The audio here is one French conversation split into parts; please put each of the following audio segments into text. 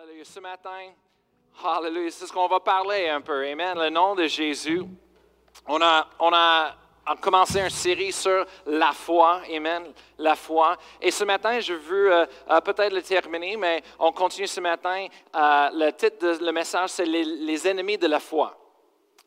Hallelujah. Ce matin, Hallelujah, c'est ce qu'on va parler un peu. Amen. Le nom de Jésus. On a, on a commencé une série sur la foi. Amen. La foi. Et ce matin, je veux euh, euh, peut-être le terminer, mais on continue ce matin. Euh, le titre le message, c'est les ennemis de la foi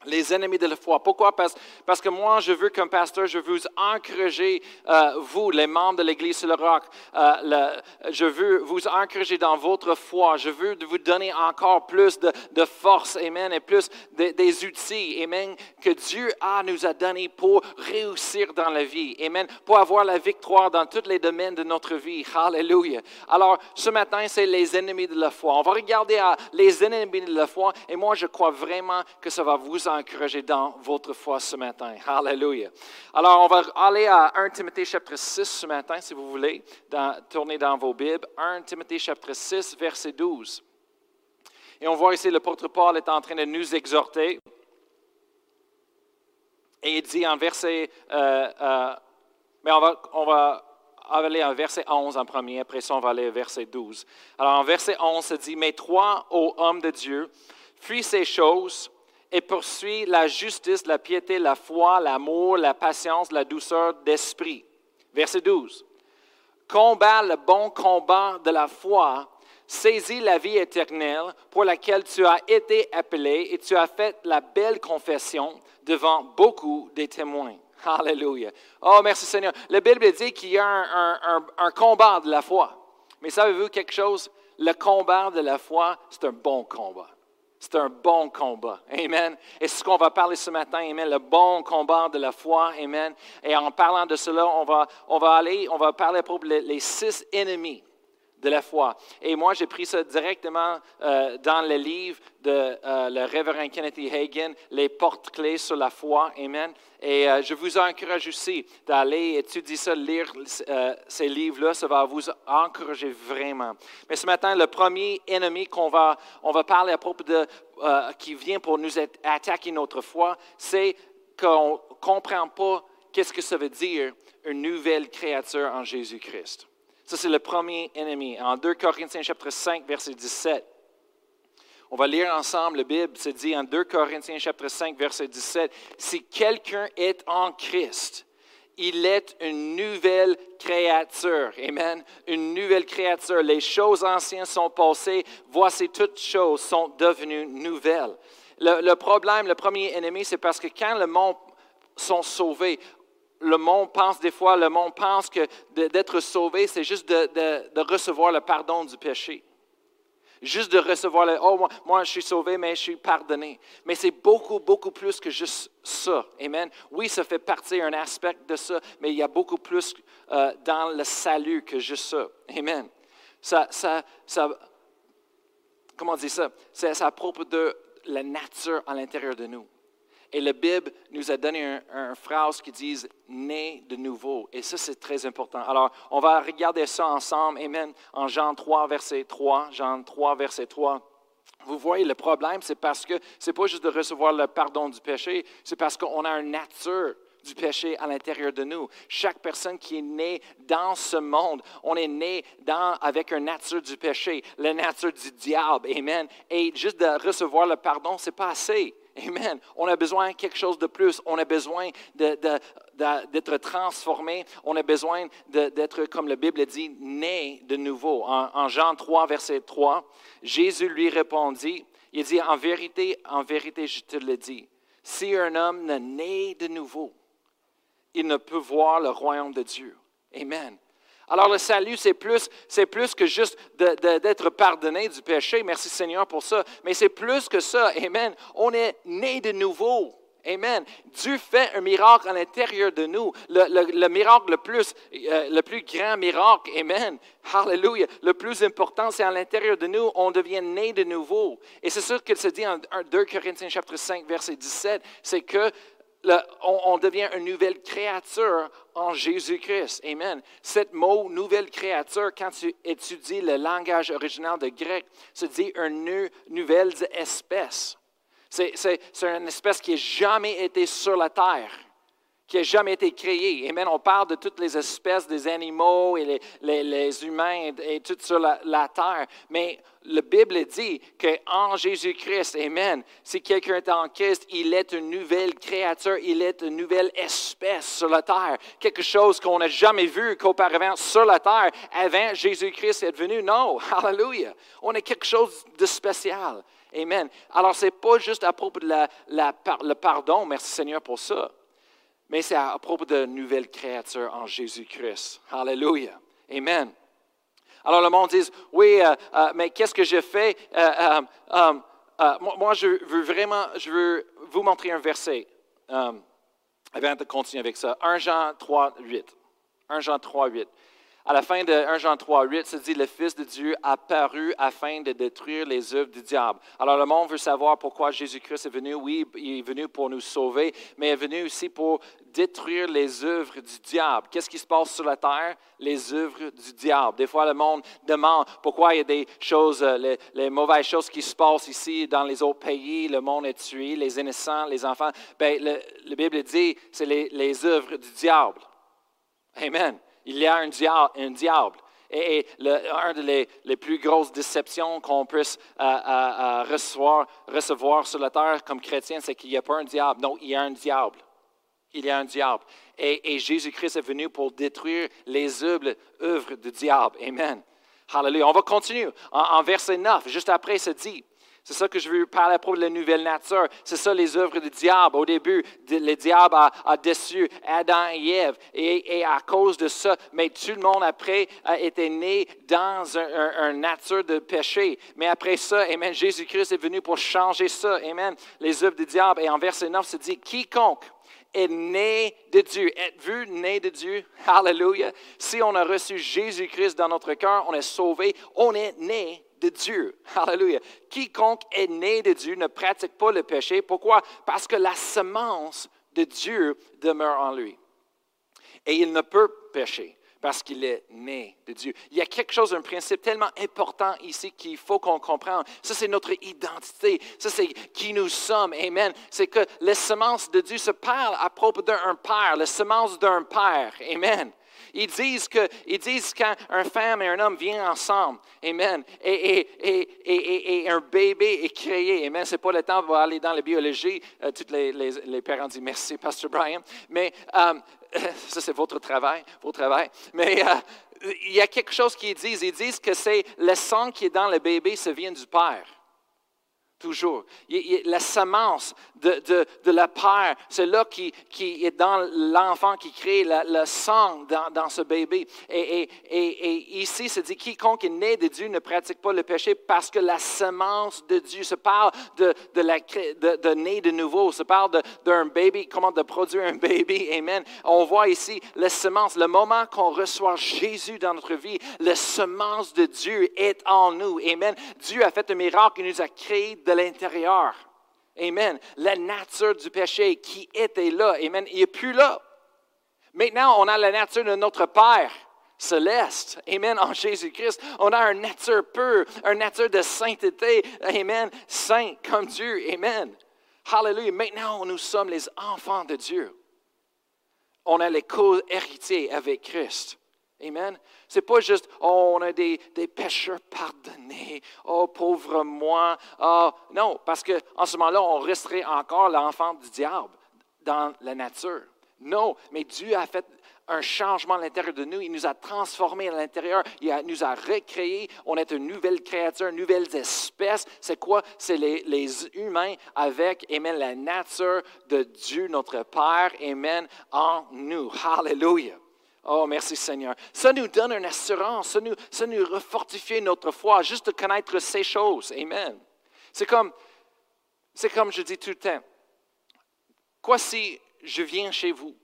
les ennemis de la foi. Pourquoi? Parce, parce, que moi, je veux, comme pasteur, je veux vous encourager, euh, vous, les membres de l'Église sur le roc, euh, je veux vous encourager dans votre foi. Je veux vous donner encore plus de, de force, Amen, et plus des outils, Amen, que Dieu a, nous a donné pour réussir dans la vie, Amen, pour avoir la victoire dans tous les domaines de notre vie. Hallelujah. Alors, ce matin, c'est les ennemis de la foi. On va regarder les ennemis de la foi, et moi, je crois vraiment que ça va vous encourager dans votre foi ce matin. Hallelujah. Alors, on va aller à 1 Timothée chapitre 6 ce matin, si vous voulez, dans, tourner dans vos Bibles. 1 Timothée chapitre 6, verset 12. Et on voit ici, l'apôtre Paul est en train de nous exhorter. Et il dit en verset, euh, euh, mais on va, on va aller en verset 11 en premier, après ça on va aller au verset 12. Alors en verset 11, ça dit, mais toi, ô homme de Dieu, fuis ces choses et poursuis la justice, la piété, la foi, l'amour, la patience, la douceur d'esprit. Verset 12. Combat le bon combat de la foi, saisis la vie éternelle pour laquelle tu as été appelé et tu as fait la belle confession devant beaucoup des témoins. Alléluia. Oh, merci Seigneur. La Bible dit qu'il y a un, un combat de la foi. Mais savez-vous quelque chose? Le combat de la foi, c'est un bon combat. C'est un bon combat. Amen. Et ce qu'on va parler ce matin. Amen. Le bon combat de la foi. Amen. Et en parlant de cela, on va, on va aller, on va parler pour les, les six ennemis de la foi. Et moi, j'ai pris ça directement euh, dans le livre de euh, le révérend Kenneth Hagen, Les portes-clés sur la foi. Amen. Et euh, je vous encourage aussi d'aller étudier ça, lire ces livres-là. Ça va vous encourager vraiment. Mais ce matin, le premier ennemi qu'on va, on va parler à propos de, qui vient pour nous attaquer notre foi, c'est qu'on ne comprend pas qu'est-ce que ça veut dire une nouvelle créature en Jésus-Christ. C'est le premier ennemi. En 2 Corinthiens chapitre 5, verset 17. On va lire ensemble, la Bible se dit en 2 Corinthiens chapitre 5, verset 17, si quelqu'un est en Christ, il est une nouvelle créature. Amen. Une nouvelle créature. Les choses anciennes sont passées. Voici toutes choses sont devenues nouvelles. Le, le problème, le premier ennemi, c'est parce que quand le monde sont sauvés, le monde pense des fois, le monde pense que d'être sauvé, c'est juste de, recevoir le pardon du péché. Juste de recevoir le, oh, moi, je suis sauvé, mais je suis pardonné. Mais c'est beaucoup, beaucoup plus que juste ça. Amen. Oui, ça fait partie un aspect de ça, mais il y a beaucoup plus euh, dans le salut que juste ça. Amen. Ça, ça, ça comment on dit ça? C'est à propos de la nature à l'intérieur de nous. Et la Bible nous a donné une phrase qui dit né de nouveau. Et ça, c'est très important. Alors, on va regarder ça ensemble. Amen. En Jean 3, verset 3. Jean 3, verset 3. Vous voyez, le problème, c'est parce que ce n'est pas juste de recevoir le pardon du péché, c'est parce qu'on a une nature du péché à l'intérieur de nous. Chaque personne qui est née dans ce monde, on est né dans, avec une nature du péché, la nature du diable. Amen. Et juste de recevoir le pardon, ce n'est pas assez. Amen. On a besoin de quelque chose de plus. On a besoin d'être transformé. On a besoin d'être, comme la Bible dit, né de nouveau. En, Jean 3, verset 3, Jésus lui répondit, il dit, en vérité, en vérité, je te le dis, si un homme ne naît de nouveau, il ne peut voir le royaume de Dieu. Amen. Alors le salut, c'est plus, c'est plus que juste d'être pardonné du péché. Merci Seigneur pour ça. Mais c'est plus que ça. Amen. On est né de nouveau. Amen. Dieu fait un miracle à l'intérieur de nous. Le, miracle le plus, euh, le plus grand miracle, Amen. Hallelujah. Le plus important, c'est à l'intérieur de nous, on devient né de nouveau. Et c'est sûr qu'il se dit en 2 Corinthiens chapitre 5, verset 17, c'est que on, devient une nouvelle créature en Jésus-Christ. Amen. Cette mot nouvelle créature, quand tu étudies le langage original de grec, se dit une nouvelle espèce. C'est une espèce qui n'a jamais été sur la terre. Qui a jamais été créé. Amen. On parle de toutes les espèces des animaux et les, humains et, tout sur la, terre. Mais la Bible dit qu'en Jésus-Christ, Amen, si quelqu'un est en Christ, il est une nouvelle créature, il est une nouvelle espèce sur la terre. Quelque chose qu'on n'a jamais vu qu'auparavant sur la terre avant Jésus-Christ est venu. Non, hallelujah. On est quelque chose de spécial. Amen. Alors, ce n'est pas juste à propos de la, le pardon, merci Seigneur pour ça mais c'est à propos de nouvelles créatures en Jésus-Christ. Alléluia. Amen. Alors le monde dit, oui, euh, euh, mais qu'est-ce que je fais? Euh, moi, je veux vraiment, je veux vous montrer un verset avant de continuer avec ça. 1 Jean 3, 8. 1 Jean 3, 8. À la fin de 1 Jean 3, 8, ça dit, le Fils de Dieu a paru afin de détruire les œuvres du diable. Alors le monde veut savoir pourquoi Jésus-Christ est venu. Oui, il est venu pour nous sauver, mais il est venu aussi pour détruire les œuvres du diable. Qu'est-ce qui se passe sur la terre? Les œuvres du diable. Des fois, le monde demande pourquoi il y a des choses, euh, les, mauvaises choses qui se passent ici dans les autres pays. Le monde est tué, les innocents, les enfants. Bien, la Bible dit, c'est les, œuvres du diable. Amen. Il y a un diable. Diable. Et, une des plus grosses déceptions qu'on puisse euh, euh, recevoir, recevoir sur la terre comme chrétien, c'est qu'il n'y a pas un diable. Non, il y a un diable. Il y a un diable. Et, Jésus-Christ est venu pour détruire les œuvres, œuvres du diable. Amen. Hallelujah. On va continuer. En, verset 9, juste après, ça dit, c'est ça que je veux parler à propos de la nouvelle nature. C'est ça les œuvres du diable. Au début, le diable a, déçu Adam et Ève. Et, à cause de ça, mais tout le monde après a été né dans un, nature de péché. Mais après ça, Amen, Jésus-Christ est venu pour changer ça. Amen. Les œuvres du diable. Et en verset 9, c'est dit, quiconque est né de Dieu. Êtes-vous né de Dieu? Alléluia. Si on a reçu Jésus-Christ dans notre cœur, on est sauvé, on est né de Dieu. Alléluia. Quiconque est né de Dieu ne pratique pas le péché. Pourquoi? Parce que la semence de Dieu demeure en lui. Et il ne peut pécher parce qu'il est né de Dieu. Il y a quelque chose, un principe tellement important ici qu'il faut qu'on comprenne. Ça, c'est notre identité. Ça, c'est qui nous sommes. Amen. C'est que la semence de Dieu se parle à propos d'un père, la semence d'un père. Amen. Ils disent que, ils disent quand une femme et un homme viennent ensemble, Amen, et, et, et, un bébé est créé, Amen. C'est pas le temps de aller dans la biologie. Euh, tous les, les, parents disent merci, Pasteur Brian. Mais euh, ça, c'est votre travail, votre travail. Mais euh, il y a quelque chose qu'ils disent. Ils disent que c'est le sang qui est dans le bébé, ça vient du Père toujours. La semence de, de, la père, c'est là qui, qui, est dans l'enfant qui crée le, sang dans, ce bébé. Et, et, et, ici, c'est dit quiconque est né de Dieu ne pratique pas le péché parce que la semence de Dieu se parle de, de, la, de, de né de nouveau, se parle d'un bébé, comment de produire un bébé. Amen. On voit ici la semence, le moment qu'on reçoit Jésus dans notre vie, la semence de Dieu est en nous. Amen. Dieu a fait un miracle, il nous a créé de l'intérieur. Amen. La nature du péché qui était là. Amen. Il n'est plus là. Maintenant, on a la nature de notre Père céleste. Amen. En Jésus-Christ, on a une nature pure, une nature de sainteté. Amen. Saint comme Dieu. Amen. Hallelujah. Maintenant, nous sommes les enfants de Dieu. On a les co-héritiers avec Christ. Amen. C'est pas juste, oh, on a des, pécheurs pardonnés, oh, pauvre moi. Oh, non, parce qu'en ce moment-là, on resterait encore l'enfant du diable dans la nature. Non, mais Dieu a fait un changement à l'intérieur de nous. Il nous a transformés à l'intérieur. Il nous a recréés. On est une nouvelle créature, une nouvelle espèce. C'est quoi? C'est les, les, humains avec, amen, la nature de Dieu, notre Père, amen, en nous. Hallelujah. Oh, merci Seigneur. Ça nous donne une assurance, ça nous, ça refortifie notre foi, juste de connaître ces choses. Amen. C'est comme, c'est comme je dis tout le temps. Quoi si je viens chez vous,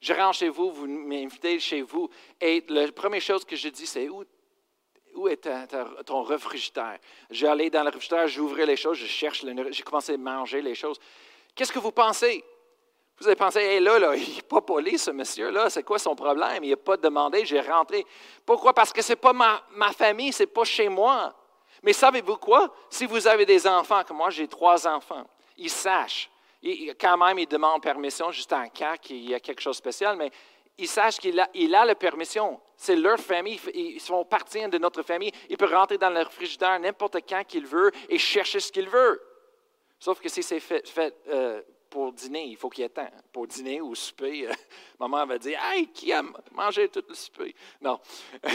je rentre chez vous, vous m'invitez chez vous, et la première chose que je dis, c'est où, est ton réfrigérateur? Je vais aller dans le réfrigérateur, j'ouvre les choses, je cherche, j'ai commencé à manger les choses. Qu'est-ce que vous pensez? Vous avez pensé, hé là, là, il n'est pas poli, ce monsieur-là, c'est quoi son problème? Il n'a pas demandé, j'ai rentré. Pourquoi? Parce que ce n'est pas ma, ma famille, ce n'est pas chez moi. Mais savez-vous quoi? Si vous avez des enfants, comme moi, j'ai trois enfants, ils sachent quand même, il demande permission juste en cas qu'il y a quelque chose de spécial, mais ils sachent qu'il a, il a la permission. C'est leur famille, ils font partie de notre famille. Il peut rentrer dans le frigidaire n'importe quand qu'il veut et chercher ce qu'il veut. Sauf que si c'est fait, euh, pour dîner, il faut qu'il y ait temps. Pour dîner ou souper, euh, maman va dire Hey, qui a mangé tout le souper Non.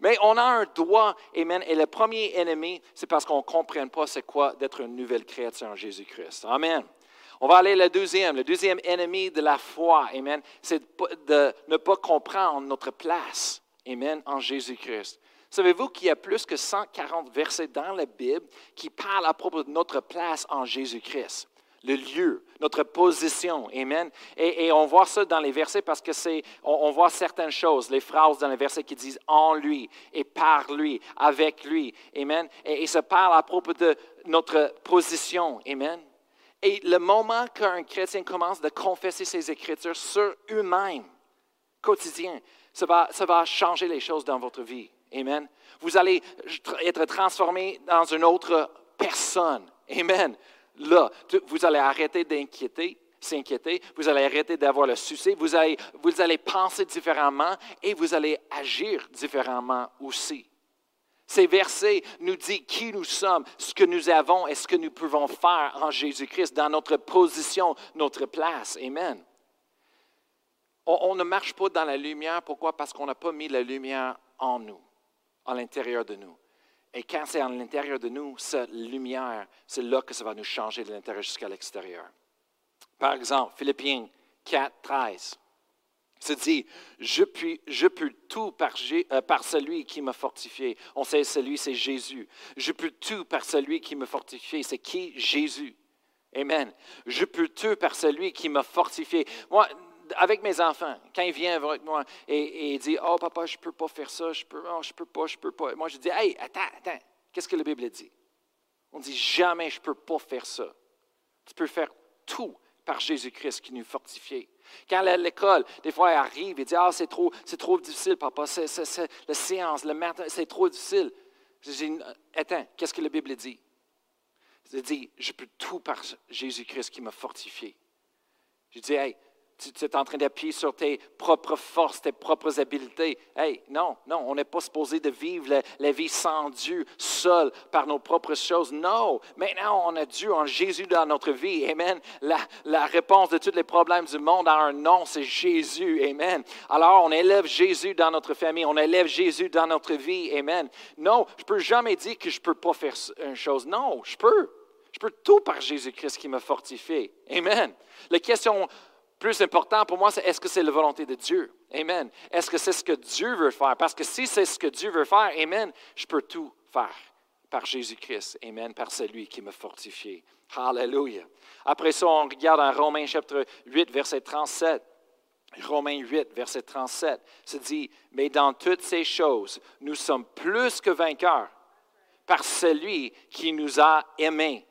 Mais on a un droit, Amen. Et le premier ennemi, c'est parce qu'on ne comprenne pas c'est quoi d'être une nouvelle créature en Jésus-Christ. Amen. On va aller le deuxième. Le deuxième ennemi de la foi, Amen, c'est de ne pas comprendre notre place, Amen, en Jésus-Christ. Savez-vous qu'il y a plus que 140 versets dans la Bible qui parlent à propos de notre place en Jésus-Christ? Le lieu, notre position, Amen. Et, on voit ça dans les versets parce que c'est, on, voit certaines choses, les phrases dans les versets qui disent en lui et par lui, avec lui, Amen. Et, et ça parle à propos de notre position, Amen. Et le moment qu'un chrétien commence de confesser ses Écritures sur eux-mêmes, quotidien, ça va, ça va changer les choses dans votre vie. Amen. Vous allez être transformé dans une autre personne. Amen. Là, vous allez arrêter d'inquiéter, s'inquiéter, vous allez arrêter d'avoir le allez, vous allez penser différemment et vous allez agir différemment aussi. Ces versets nous disent qui nous sommes, ce que nous avons et ce que nous pouvons faire en Jésus-Christ dans notre position, notre place. Amen. On, ne marche pas dans la lumière. Pourquoi? Parce qu'on n'a pas mis la lumière en nous, à l'intérieur de nous. Et quand c'est à l'intérieur de nous, cette lumière, c'est là que ça va nous changer de l'intérieur jusqu'à l'extérieur. Par exemple, Philippiens 4, 13 se dit, je, puis, je peux tout par, euh, par, celui qui m'a fortifié. On sait celui, c'est Jésus. Je peux tout par celui qui m'a fortifié. C'est qui? Jésus? Amen. Je peux tout par celui qui m'a fortifié. Moi, avec mes enfants, quand ils viennent avec moi et, ils disent, oh papa, je ne peux pas faire ça, je peux, oh, je peux pas, je peux pas. Moi, je dis, hey, attends, attends, qu'est-ce que la Bible dit? On dit, jamais je ne peux pas faire ça. Tu peux faire tout par Jésus-Christ qui nous fortifie. Quand l'école, des fois, elle arrive et dit Ah, c'est trop, trop difficile, papa, c'est, la séance, le matin, c'est trop difficile. Je dis Attends, qu'est-ce que la Bible dit Elle dit Je peux tout par Jésus-Christ qui m'a fortifié. Je dis Hey, tu, es en train d'appuyer sur tes propres forces, tes propres habiletés. Hey, non, non, on n'est pas supposé de vivre la, vie sans Dieu, seul, par nos propres choses. Non, maintenant, on a Dieu en Jésus dans notre vie. Amen. La, la réponse de tous les problèmes du monde a un nom, c'est Jésus. Amen. Alors, on élève Jésus dans notre famille, on élève Jésus dans notre vie. Amen. Non, je ne peux jamais dire que je ne peux pas faire une chose. Non, je peux. Je peux tout par Jésus-Christ qui me fortifie. Amen. La question plus important pour moi, c'est est-ce que c'est la volonté de Dieu? Amen. Est-ce que c'est ce que Dieu veut faire? Parce que si c'est ce que Dieu veut faire, Amen, je peux tout faire par Jésus-Christ. Amen. Par celui qui me fortifie. Hallelujah. Après ça, on regarde en Romains chapitre 8, verset 37. Romains 8, verset 37, se dit, mais dans toutes ces choses, nous sommes plus que vainqueurs par celui qui nous a aimés.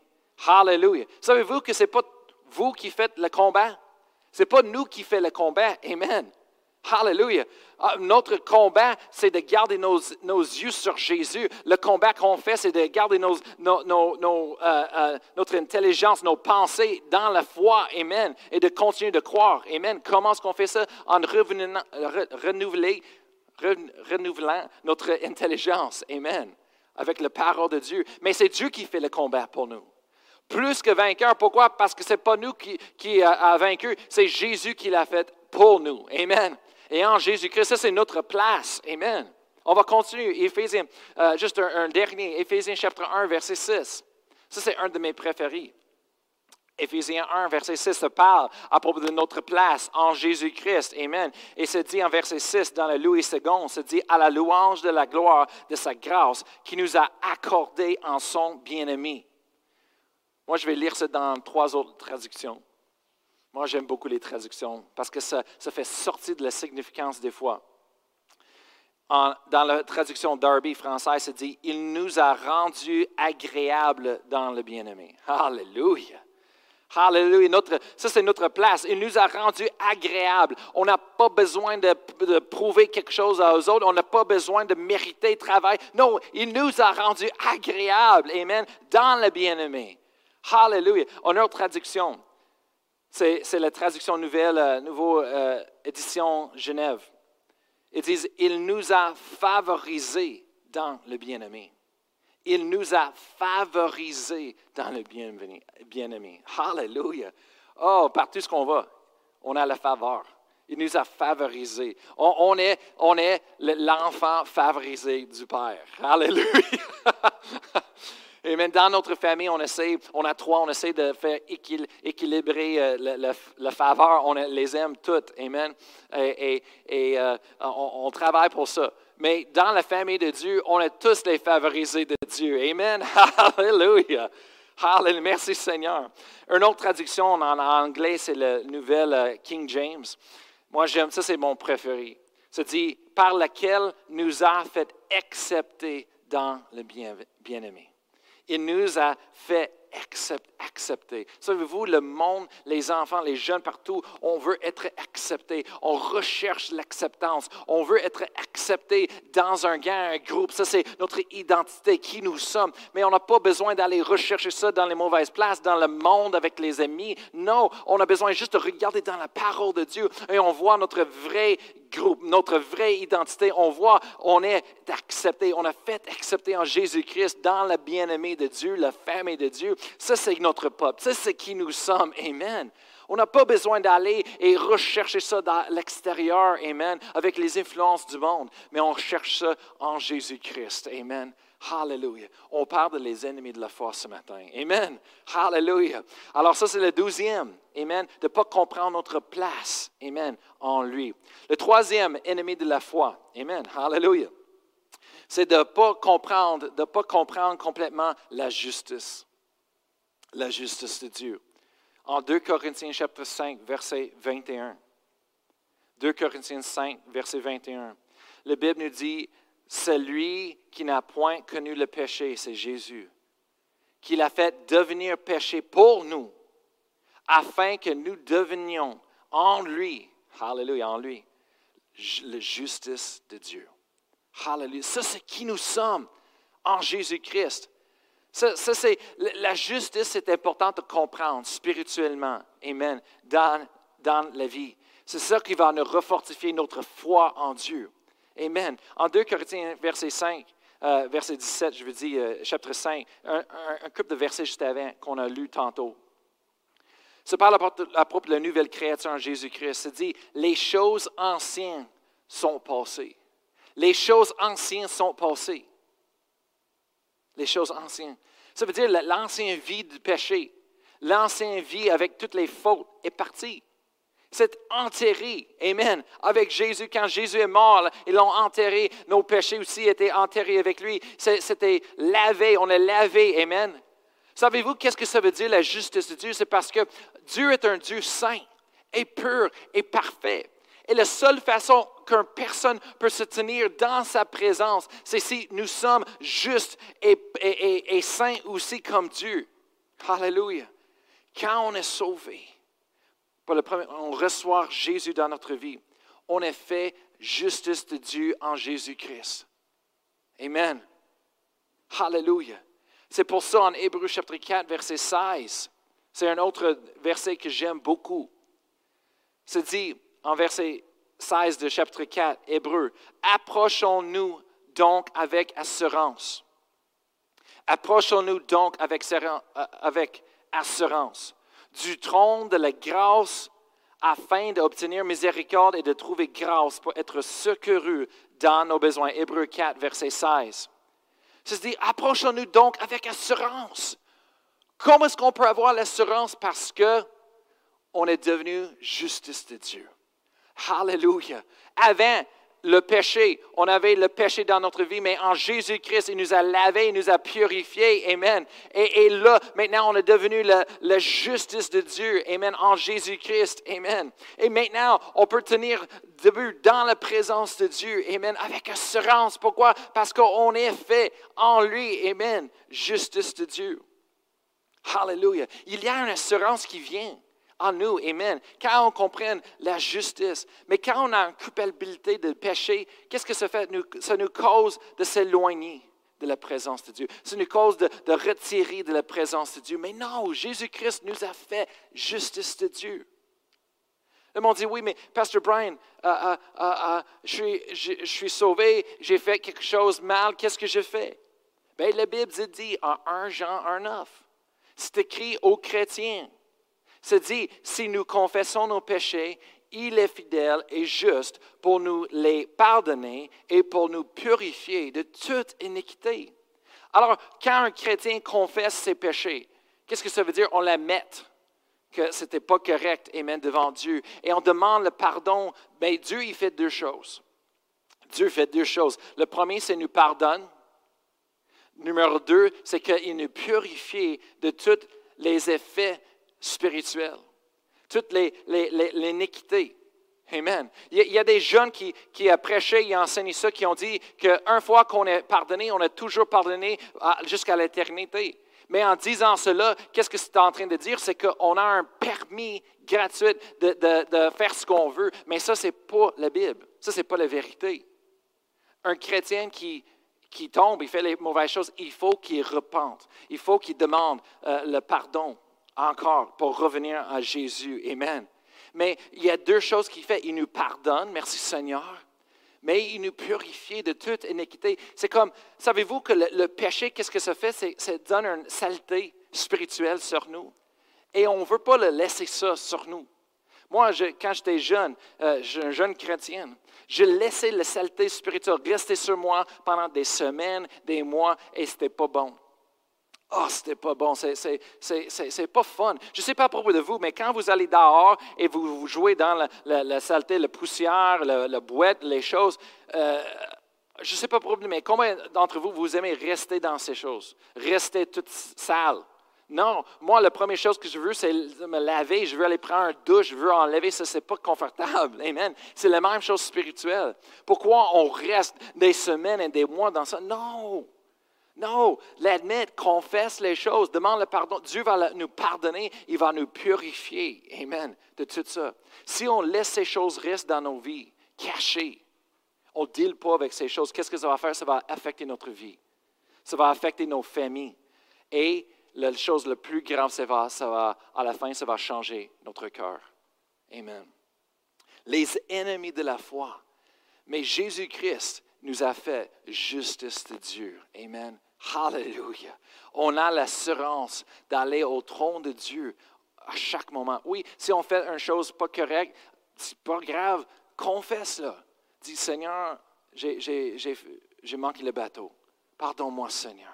Hallelujah. Savez-vous que ce n'est pas vous qui faites le combat? N'est pas nous qui faisons le combat. Amen. Hallelujah. Ah, notre combat, c'est de garder nos, yeux sur Jésus. Le combat qu'on fait, c'est de garder nos, euh, euh, notre intelligence, nos pensées dans la foi. Amen. Et de continuer de croire. Amen. Comment est-ce qu'on fait ça? En renouvelant notre intelligence. Amen. Avec la parole de Dieu. Mais c'est Dieu qui fait le combat pour nous plus que vainqueur. Pourquoi? Parce que ce n'est pas nous qui, qui a, vaincu, c'est Jésus qui l'a fait pour nous. Amen. Et en Jésus-Christ, ça c'est notre place. Amen. On va continuer. Éphésiens, euh, juste un, dernier. Éphésiens chapitre 1, verset 6. Ça c'est un de mes préférés. Éphésiens 1, verset 6 se parle à propos de notre place en Jésus-Christ. Amen. Et se dit en verset 6 dans le Louis II, se dit à la louange de la gloire de sa grâce qui nous a accordé en son bien-aimé. Moi, je vais lire ça dans trois autres traductions. Moi, j'aime beaucoup les traductions parce que ça, fait sortir de la significance des fois. dans la traduction Darby française, ça dit Il nous a rendus agréables dans le bien-aimé. Alléluia. Alléluia. Notre, ça, c'est notre place. Il nous a rendus agréables. On n'a pas besoin de, de, prouver quelque chose aux autres. On n'a pas besoin de mériter travail. Non, il nous a rendus agréables. Amen. Dans le bien-aimé. Hallelujah. On a traduction. C'est la traduction nouvelle, euh, nouvelle euh, édition Genève. Ils disent, il nous a favorisés dans le bien-aimé. Il nous a favorisés dans le bien-aimé. Hallelujah. Oh, partout ce qu'on va, on a la faveur. Il nous a favorisés. On, est, on est l'enfant favorisé du Père. Alléluia. Et dans notre famille, on essaie, on a trois, on essaie de faire équilibrer euh, la, faveur. On les aime toutes. Amen. Et, euh, on, travaille pour ça. Mais dans la famille de Dieu, on est tous les favorisés de Dieu. Amen. Hallelujah. Hallelujah. Merci Seigneur. Une autre traduction en anglais, c'est le nouvel euh, King James. Moi, j'aime ça, c'est mon préféré. Ça dit, par laquelle nous a fait accepter dans le bien-aimé. Il nous a fait accepter. Savez-vous, le monde, les enfants, les jeunes partout, on veut être accepté. On recherche l'acceptance. On veut être accepté dans un gang, un groupe. Ça, c'est notre identité, qui nous sommes. Mais on n'a pas besoin d'aller rechercher ça dans les mauvaises places, dans le monde avec les amis. Non, on a besoin juste de regarder dans la parole de Dieu et on voit notre vrai groupe, notre vraie identité. On voit, on est accepté, on a fait accepter en Jésus-Christ dans la bien-aimée de Dieu, la famille de Dieu. Ça, c'est notre peuple. Ça, c'est qui nous sommes. Amen. On n'a pas besoin d'aller et rechercher ça dans l'extérieur, Amen, avec les influences du monde, mais on cherche ça en Jésus-Christ. Amen. Hallelujah. On parle des ennemis de la foi ce matin. Amen. Hallelujah. Alors ça, c'est le douzième. Amen. De ne pas comprendre notre place. Amen. En lui. Le troisième ennemi de la foi. Amen. Hallelujah. C'est de ne pas comprendre, de pas comprendre complètement la justice. La justice de Dieu. En 2 Corinthiens chapitre 5, verset 21. 2 Corinthiens 5, verset 21. La Bible nous dit, celui qui n'a point connu le péché, c'est Jésus, qui l'a fait devenir péché pour nous, afin que nous devenions en lui, hallelujah, en lui, la justice de Dieu. Hallelujah. Ça, c'est qui nous sommes en Jésus-Christ. Ça, c'est, la justice, c'est important de comprendre spirituellement. Amen. Dans, dans la vie. C'est ça qui va nous refortifier notre foi en Dieu. Amen. En 2 Corinthiens, verset 5, euh, verset 17, je veux dire, euh, chapitre 5, un, couple de versets juste avant qu'on a lu tantôt. Ça parle à propos de la nouvelle créature en Jésus-Christ. Ça dit, les choses anciennes sont passées. Les choses anciennes sont passées. Les choses anciennes. Ça veut dire l'ancienne vie du péché, l'ancienne vie avec toutes les fautes est partie. C'est enterré. Amen. Avec Jésus, quand Jésus est mort, ils l'ont enterré. Nos péchés aussi étaient enterrés avec lui. C'était lavé. On est lavé. Amen. Savez-vous qu'est-ce que ça veut dire la justice de Dieu? C'est parce que Dieu est un Dieu saint et pur et parfait. Et la seule façon qu'une personne peut se tenir dans sa présence, c'est si nous sommes justes et, saints aussi comme Dieu. Alléluia. Quand on est sauvé, on reçoit Jésus dans notre vie. On est fait justice de Dieu en Jésus-Christ. Amen. Hallelujah. C'est pour ça en Hébreu chapitre 4, verset 16, c'est un autre verset que j'aime beaucoup. C'est dit en verset 16 de chapitre 4, Hébreu, approchons-nous donc avec assurance. Approchons-nous donc avec, avec assurance du trône de la grâce afin d'obtenir miséricorde et de trouver grâce pour être secouru dans nos besoins. Hébreu 4, verset 16. C'est dit, approchons-nous donc avec assurance. Comment est-ce qu'on peut avoir l'assurance? Parce que on est devenu justice de Dieu. Hallelujah. Avant, le péché. On avait le péché dans notre vie, mais en Jésus-Christ, il nous a lavé, il nous a purifié. Amen. Et, là, maintenant, on est devenu la, justice de Dieu. Amen. En Jésus-Christ. Amen. Et maintenant, on peut tenir debout dans la présence de Dieu. Amen. Avec assurance. Pourquoi? Parce qu'on est fait en lui. Amen. Justice de Dieu. Hallelujah. Il y a une assurance qui vient en nous. Amen. Quand on comprenne la justice. Mais quand on a une culpabilité de péché, qu'est-ce que ça fait? Ça nous cause de s'éloigner de la présence de Dieu. C'est une cause de, retirer de la présence de Dieu. Mais non, Jésus-Christ nous a fait justice de Dieu. Ils m'ont dit, oui, mais Pasteur Brian, euh, euh, euh, je, suis, sauvé, j'ai fait quelque chose mal, qu'est-ce que je fais? Bien, la Bible dit en 1 Jean 1,9, c'est écrit aux chrétiens. C'est dit, si nous confessons nos péchés, il est fidèle et juste pour nous les pardonner et pour nous purifier de toute iniquité. Alors, quand un chrétien confesse ses péchés, qu'est-ce que ça veut dire? On la met que ce n'était pas correct, amen, devant Dieu. Et on demande le pardon. Bien, Dieu, il fait deux choses. Dieu fait deux choses. Le premier, c'est nous pardonne. Numéro deux, c'est qu'il nous purifie de tous les effets spirituels, toutes l'iniquité. Les, Amen. Il y, a, des jeunes qui, qui ont prêché et enseigné ça, qui ont dit qu'une fois qu'on est pardonné, on a toujours pardonné jusqu'à l'éternité. Mais en disant cela, qu'est-ce que c'est en train de dire? C'est qu'on a un permis gratuit de, de, faire ce qu'on veut. Mais ça, ce n'est pas la Bible. Ça, ce n'est pas la vérité. Un chrétien qui, qui tombe, il fait les mauvaises choses, il faut qu'il repente. Il faut qu'il demande euh, le pardon encore pour revenir à Jésus. Amen. Mais il y a deux choses qu'il fait. Il nous pardonne, merci Seigneur mais il nous purifie de toute iniquité. C'est comme, savez-vous que le, péché, qu'est-ce que ça fait? C'est, ça donne une saleté spirituelle sur nous. Et on ne veut pas le laisser ça sur nous. Moi, quand j'étais jeune, euh, un jeune chrétien, je laissais la saleté spirituelle rester sur moi pendant des semaines, des mois, et ce n'était pas bon. Oh, c'était pas bon, c'est pas fun. Je ne sais pas à propos de vous, mais quand vous allez dehors et vous, jouez dans la, saleté, la poussière, la, boîte, les choses, euh, je ne sais pas de vous, mais combien d'entre vous, vous aimez rester dans ces choses? Rester toute sale? Non, moi, la première chose que je veux, c'est me laver. Je veux aller prendre un douche. Je veux enlever ça. Ce n'est pas confortable. Amen. C'est la même chose spirituelle. Pourquoi on reste des semaines et des mois dans ça? Non. Non, l'admettre, confesse les choses, demande le pardon. Dieu va nous pardonner, il va nous purifier. Amen. De tout ça. Si on laisse ces choses rester dans nos vies, cachées, on ne deal pas avec ces choses, qu'est-ce que ça va faire? Ça va affecter notre vie. Ça va affecter nos familles. Et la chose la plus grave, ça ça va, à la fin, ça va changer notre cœur. Amen. Les ennemis de la foi. Mais Jésus-Christ nous a fait justice de Dieu. Amen. Hallelujah. On a l'assurance d'aller au trône de Dieu à chaque moment. Oui, si on fait une chose pas correcte, c'est pas grave, confesse-le. Dis, Seigneur, j'ai manqué le bateau. Pardonne-moi, Seigneur.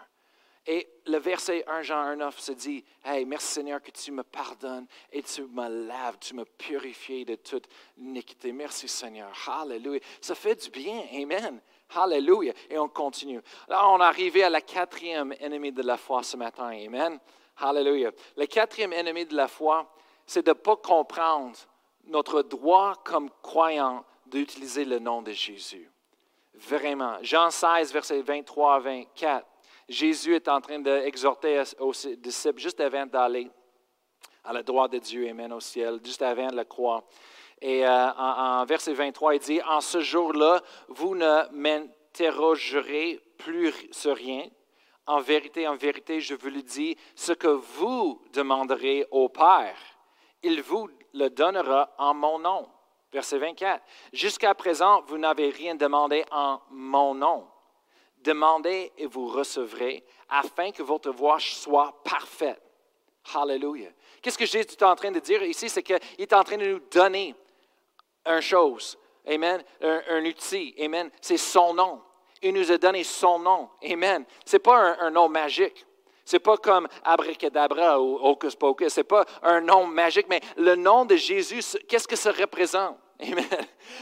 Et le verset 1 Jean 1, 9 se dit, Hey, merci Seigneur que tu me pardonnes et tu me laves, tu me purifies de toute iniquité. Merci Seigneur. Hallelujah. Ça fait du bien. Amen. Hallelujah. Et on continue. Là, on est arrivé à la quatrième ennemi de la foi ce matin. Amen. Hallelujah. Le quatrième ennemi de la foi, c'est de ne pas comprendre notre droit comme croyant d'utiliser le nom de Jésus. Vraiment. Jean 16, verset 23 à 24. Jésus est en train d'exhorter aux disciples juste avant d'aller à la droite de Dieu, Amen, au ciel, juste avant de la croix. Et euh, en, verset 23, il dit, En ce jour-là, vous ne m'interrogerez plus sur rien. En vérité, en vérité, je vous le dis, ce que vous demanderez au Père, il vous le donnera en mon nom. Verset 24. Jusqu'à présent, vous n'avez rien demandé en mon nom. Demandez et vous recevrez, afin que votre voix soit parfaite. Hallelujah. Qu'est-ce que Jésus est en train de dire ici? C'est qu'il est en train de nous donner une chose. Amen. Un, outil. Amen. C'est son nom. Il nous a donné son nom. Amen. Ce n'est pas un, nom magique. Ce n'est pas comme abracadabra ou hocus pocus. Ce n'est pas un nom magique, mais le nom de Jésus, qu'est-ce que ça représente? Amen.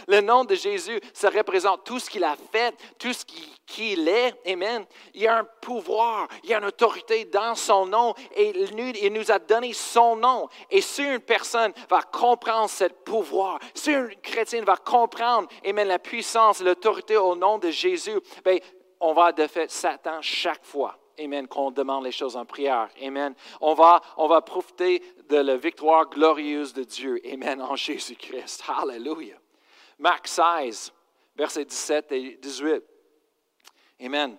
Le nom de Jésus, ça représente tout ce qu'il a fait, tout ce qu'il est. Amen. Il y a un pouvoir, il y a une autorité dans son nom et il nous a donné son nom. Et si une personne va comprendre ce pouvoir, si une chrétienne va comprendre, Amen, la puissance, l'autorité au nom de Jésus, bien, on va défaire Satan chaque fois. Amen, qu'on demande les choses en prière. Amen. On va, on va profiter de la victoire glorieuse de Dieu. Amen, en Jésus-Christ. Hallelujah. Marc 16, versets 17 et 18. Amen.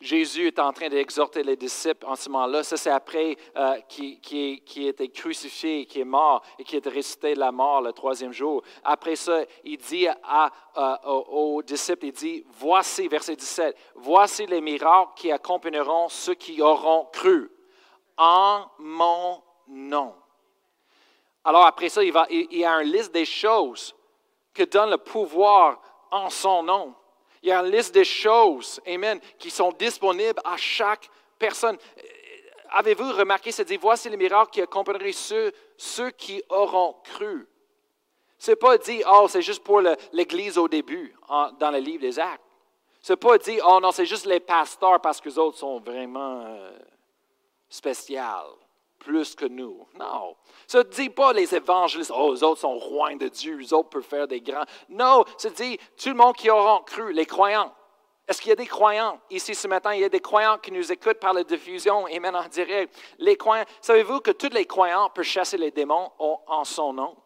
Jésus est en train d'exhorter les disciples en ce moment-là. Ça, c'est après euh, qui, qui, était crucifié, qui est mort et qui est ressuscité de la mort le troisième jour. Après ça, il dit à, euh, aux, disciples, il dit, voici, verset 17, voici les miracles qui accompagneront ceux qui auront cru en mon nom. Alors après ça, il, va, il y a une liste des choses que donne le pouvoir en son nom. Il y a une liste de choses, Amen, qui sont disponibles à chaque personne. Avez-vous remarqué, c'est dit, voici les miracles qui accompagneraient ceux, ceux qui auront cru. Ce n'est pas dit, oh, c'est juste pour l'Église au début, dans le livre des Actes. Ce n'est pas dit, oh non, c'est juste les pasteurs parce que les autres sont vraiment euh, spéciaux plus que nous. Non. Ça ne dit pas les évangélistes, oh, les autres sont rois de Dieu, les autres peuvent faire des grands. Non, ça dit tout le monde qui aura cru, les croyants. Est-ce qu'il y a des croyants? Ici ce matin? Il y a des croyants qui nous écoutent par la diffusion et maintenant en direct. Les croyants, savez-vous que tous les croyants peuvent chasser les démons? En son nom?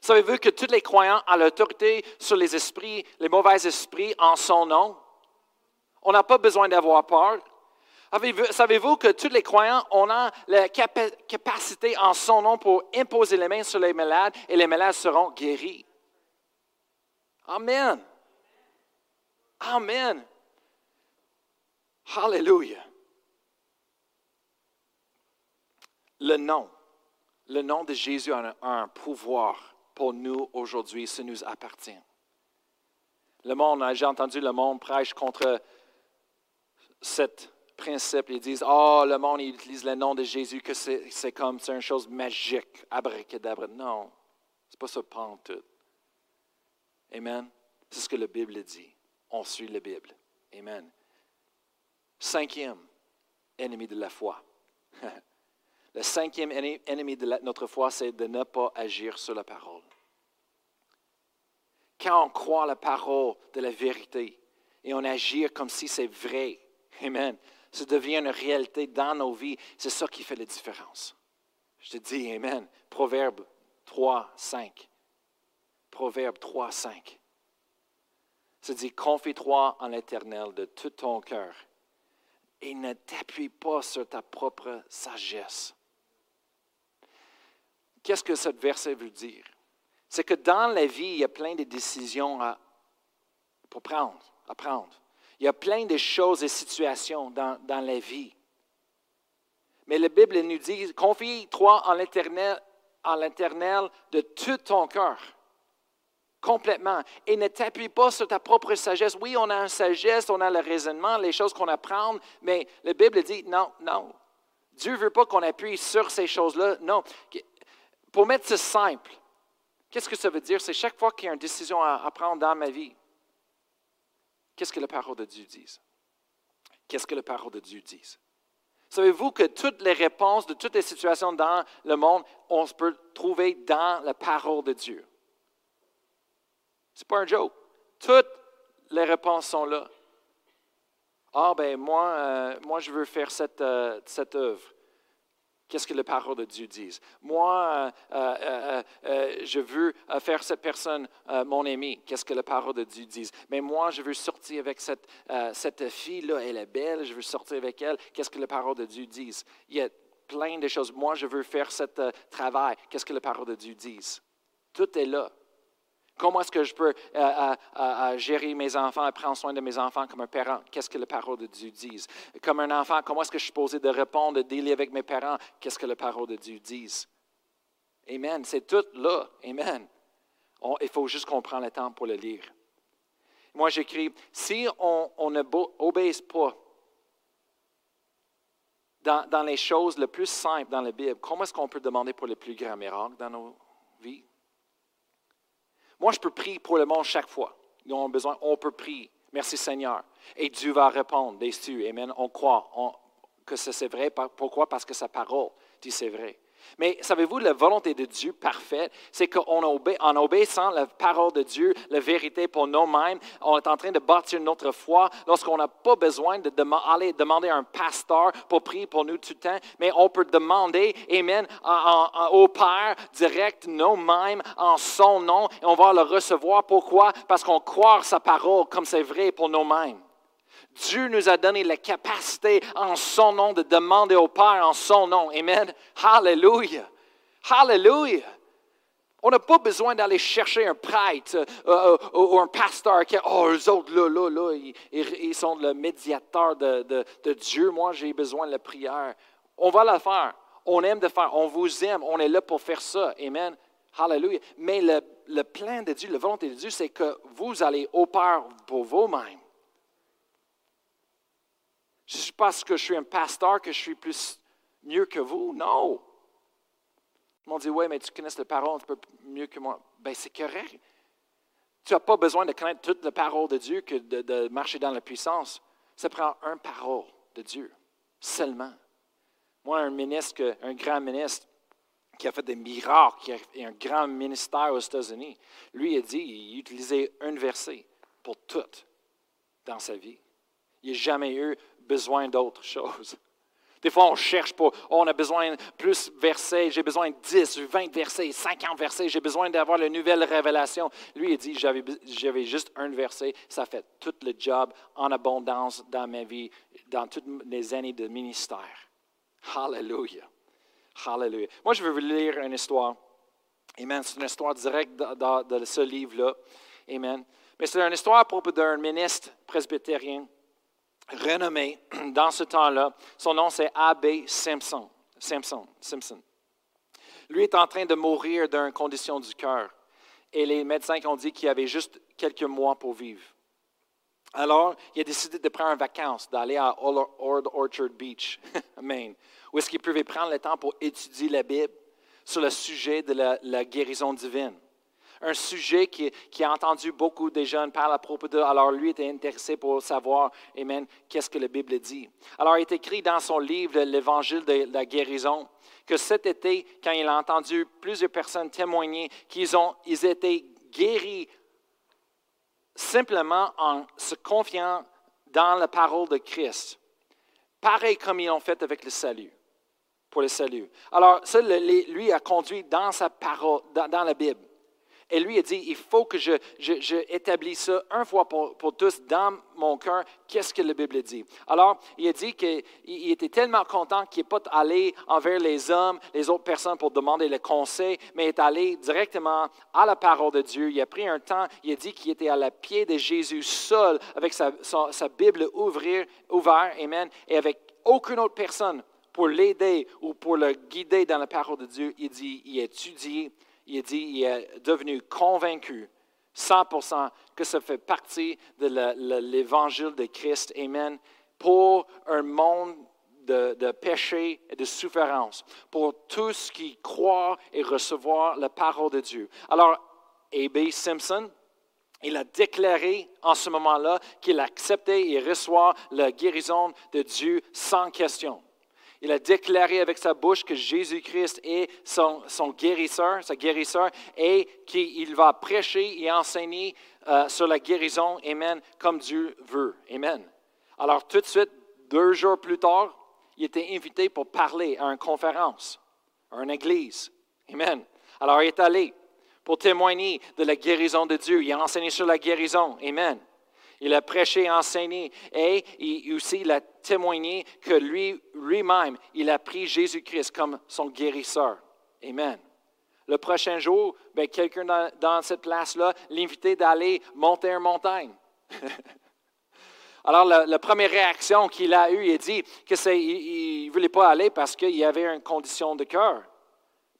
Savez-vous que tous les croyants ont l'autorité sur les esprits, les mauvais esprits en son nom? On n'a pas besoin d'avoir peur. Savez-vous que tous les croyants, ont la capacité en son nom pour imposer les mains sur les malades et les malades seront guéris? Amen. Amen. Hallelujah. Le nom, le nom de Jésus a un, pouvoir pour nous aujourd'hui, ça nous appartient. Le monde, j'ai entendu le monde prêche contre cette principe. Ils disent, oh, le monde il utilise le nom de Jésus, que c'est comme, c'est une chose magique, abracadabra. Non, c'est pas ça, tout. Amen. C'est ce que la Bible dit. On suit la Bible. Amen. Cinquième ennemi de la foi. le cinquième ennemi de notre foi, c'est de ne pas agir sur la parole. Quand on croit la parole de la vérité et on agit comme si c'est vrai, Amen ça devient une réalité dans nos vies, c'est ça qui fait la différence. Je te dis Amen. Proverbe 3, 5. Proverbe 3, 5. Ça dit, confie-toi en l'Éternel de tout ton cœur et ne t'appuie pas sur ta propre sagesse. Qu'est-ce que ce verset veut dire? C'est que dans la vie, il y a plein de décisions à, pour prendre, à prendre. Il y a plein de choses et situations dans, la vie. Mais la Bible nous dit, confie-toi en l'éternel, en l'éternel de tout ton cœur. Complètement. Et ne t'appuie pas sur ta propre sagesse. Oui, on a une sagesse, on a le raisonnement, les choses qu'on apprend, mais la Bible dit non, non. Dieu ne veut pas qu'on appuie sur ces choses-là. Non. Pour mettre ça simple, qu'est-ce que ça veut dire? C'est chaque fois qu'il y a une décision à prendre dans ma vie, Qu'est-ce que la parole de Dieu dit? Qu'est-ce que la parole de Dieu dit? Savez-vous que toutes les réponses de toutes les situations dans le monde, on se peut trouver dans la parole de Dieu? Ce n'est pas un joke. Toutes les réponses sont là. Ah, ben moi, euh, moi je veux faire cette, euh, cette œuvre. Qu'est-ce que la parole de Dieu dit? Moi, euh, euh, euh, je veux faire cette personne mon ami. Qu'est-ce que la parole de Dieu dit? Mais moi, je veux sortir avec cette, cette fille-là, elle est belle, je veux sortir avec elle. Qu'est-ce que la parole de Dieu dit? Il y a plein de choses. Moi, je veux faire ce travail. Qu'est-ce que la parole de Dieu dit? Tout est là. Comment est-ce que je peux euh, euh, euh, gérer mes enfants et prendre soin de mes enfants comme un parent? Qu'est-ce que la parole de Dieu dit? Comme un enfant, comment est-ce que je suis posé de répondre, de délire avec mes parents? Qu'est-ce que la parole de Dieu dit? Amen. C'est tout là. Amen. il faut juste qu'on prenne le temps pour le lire. Moi, j'écris, si on, n'obéit pas dans, dans, les choses les plus simples dans la Bible, comment est-ce qu'on peut demander pour les plus grands miracles dans nos vies? Moi, je peux prier pour le monde chaque fois. Ils ont besoin, on peut prier. Merci Seigneur. Et Dieu va répondre, des Amen. On croit que c'est vrai. Pourquoi? Parce que sa parole dit c'est vrai. Mais savez-vous, la volonté de Dieu parfaite, c'est qu'en obéissant la parole de Dieu, la vérité pour nous-mêmes, on est en train de bâtir notre foi lorsqu'on n'a pas besoin de aller demander à un pasteur pour prier pour nous tout le temps, mais on peut demander, Amen, au Père direct nous-mêmes en son nom et on va le recevoir. Pourquoi? Parce qu'on croit sa parole comme c'est vrai pour nous-mêmes. Dieu nous a donné la capacité en son nom de demander au Père en son nom. Amen. Hallelujah. Hallelujah. On n'a pas besoin d'aller chercher un prêtre euh, euh, ou un pasteur qui, oh, eux autres, là, là, là, ils, sont le médiateur de, Dieu. Moi, j'ai besoin de la prière. On va la faire. On aime de faire. On vous aime. On est là pour faire ça. Amen. Hallelujah. Mais le, le plan de Dieu, la volonté de Dieu, c'est que vous allez au Père pour vous-même. Pas parce que je suis un pasteur que je suis plus mieux que vous. Non. Ils m'ont dit, oui, mais tu connais la parole un peu mieux que moi. Ben, c'est correct. Tu n'as pas besoin de connaître toute la parole de Dieu que de, marcher dans la puissance. Ça prend un parole de Dieu, seulement. Moi, un ministre, un grand ministre, qui a fait des miracles, qui a un grand ministère aux États-Unis, lui a dit, il utilisait un verset pour tout dans sa vie. Il n'a jamais eu besoin d'autre chose. Des fois, on cherche pour, oh, on a besoin de plus de versets, j'ai besoin de 10, 20 versets, 50 versets, j'ai besoin d'avoir la nouvelle révélation. Lui, il dit, j'avais juste un verset, ça fait tout le job en abondance dans ma vie, dans toutes les années de ministère. Hallelujah. Hallelujah. Moi, je vais vous lire une histoire. Amen. C'est une histoire directe de, ce livre-là. Amen. Mais c'est une histoire à propos d'un ministre presbytérien renommé dans ce temps-là. Son nom, c'est A.B. Simpson. Simpson. Simpson. Lui est en train de mourir d'une condition du cœur. Et les médecins ont dit qu'il avait juste quelques mois pour vivre. Alors, il a décidé de prendre une vacance, d'aller à Old Orchard Beach, Maine, où est-ce qu'il pouvait prendre le temps pour étudier la Bible sur le sujet de la, guérison divine. Un sujet qui, a entendu beaucoup de jeunes parler à propos de. Alors, lui était intéressé pour savoir, Amen, qu'est-ce que la Bible dit. Alors, il est écrit dans son livre, L'Évangile de la guérison, que cet été, quand il a entendu plusieurs personnes témoigner qu'ils ont, ils étaient guéris simplement en se confiant dans la parole de Christ, pareil comme ils ont fait avec le salut, pour le salut. Alors, ça, lui a conduit dans sa parole, dans la Bible. Et lui a dit, il faut que je, je, établisse ça une fois pour, pour tous dans mon cœur, qu'est-ce que la Bible dit. Alors, il a dit qu'il était tellement content qu'il n'est pas allé envers les hommes, les autres personnes pour demander le conseil, mais est allé directement à la parole de Dieu. Il a pris un temps, il a dit qu'il était à la pied de Jésus seul, avec sa, sa, Bible ouvrir, ouverte, Amen, et avec aucune autre personne pour l'aider ou pour le guider dans la parole de Dieu. Il dit, il a étudié il dit, il est devenu convaincu 100% que ça fait partie de l'évangile de Christ. Amen. Pour un monde de, péché et de souffrance, pour tous qui croient et recevoir la parole de Dieu. Alors, A.B. Simpson, il a déclaré en ce moment-là qu'il acceptait et reçoit la guérison de Dieu sans question. Il a déclaré avec sa bouche que Jésus-Christ est son, guérisseur, sa guérisseur, et qu'il va prêcher et enseigner euh, sur la guérison, Amen, comme Dieu veut. Amen. Alors tout de suite, deux jours plus tard, il était invité pour parler à une conférence, à une église. Amen. Alors il est allé pour témoigner de la guérison de Dieu. Il a enseigné sur la guérison. Amen. Il a prêché, enseigné et aussi il a témoigné que lui, lui-même, il a pris Jésus-Christ comme son guérisseur. Amen. Le prochain jour, ben, quelqu'un dans, cette place-là l'invitait d'aller monter une montagne. Alors, la, première réaction qu'il a eue, il a dit qu'il ne voulait pas aller parce qu'il y avait une condition de cœur.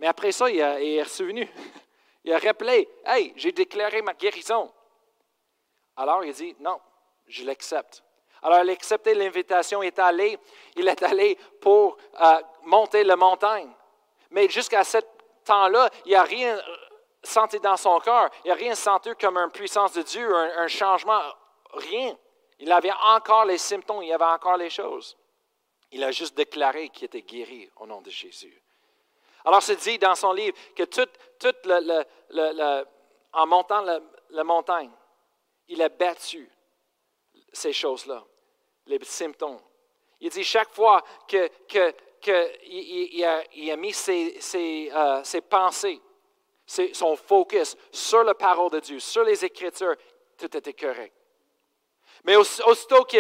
Mais après ça, il, il est revenu. Il a rappelé Hey, j'ai déclaré ma guérison. Alors il dit, non, je l'accepte. Alors il a accepté l'invitation, il est allé, il est allé pour euh, monter la montagne. Mais jusqu'à ce temps-là, il n'y a rien senti dans son cœur, il n'y a rien senti comme une puissance de Dieu, un, changement, rien. Il avait encore les symptômes, il avait encore les choses. Il a juste déclaré qu'il était guéri au nom de Jésus. Alors, c'est dit dans son livre que tout, en montant la montagne, il a battu ces choses-là, les symptômes. Il dit chaque fois qu'il que, a, mis ses, euh, pensées, son focus sur la parole de Dieu, sur les Écritures, tout était correct. Mais aussitôt que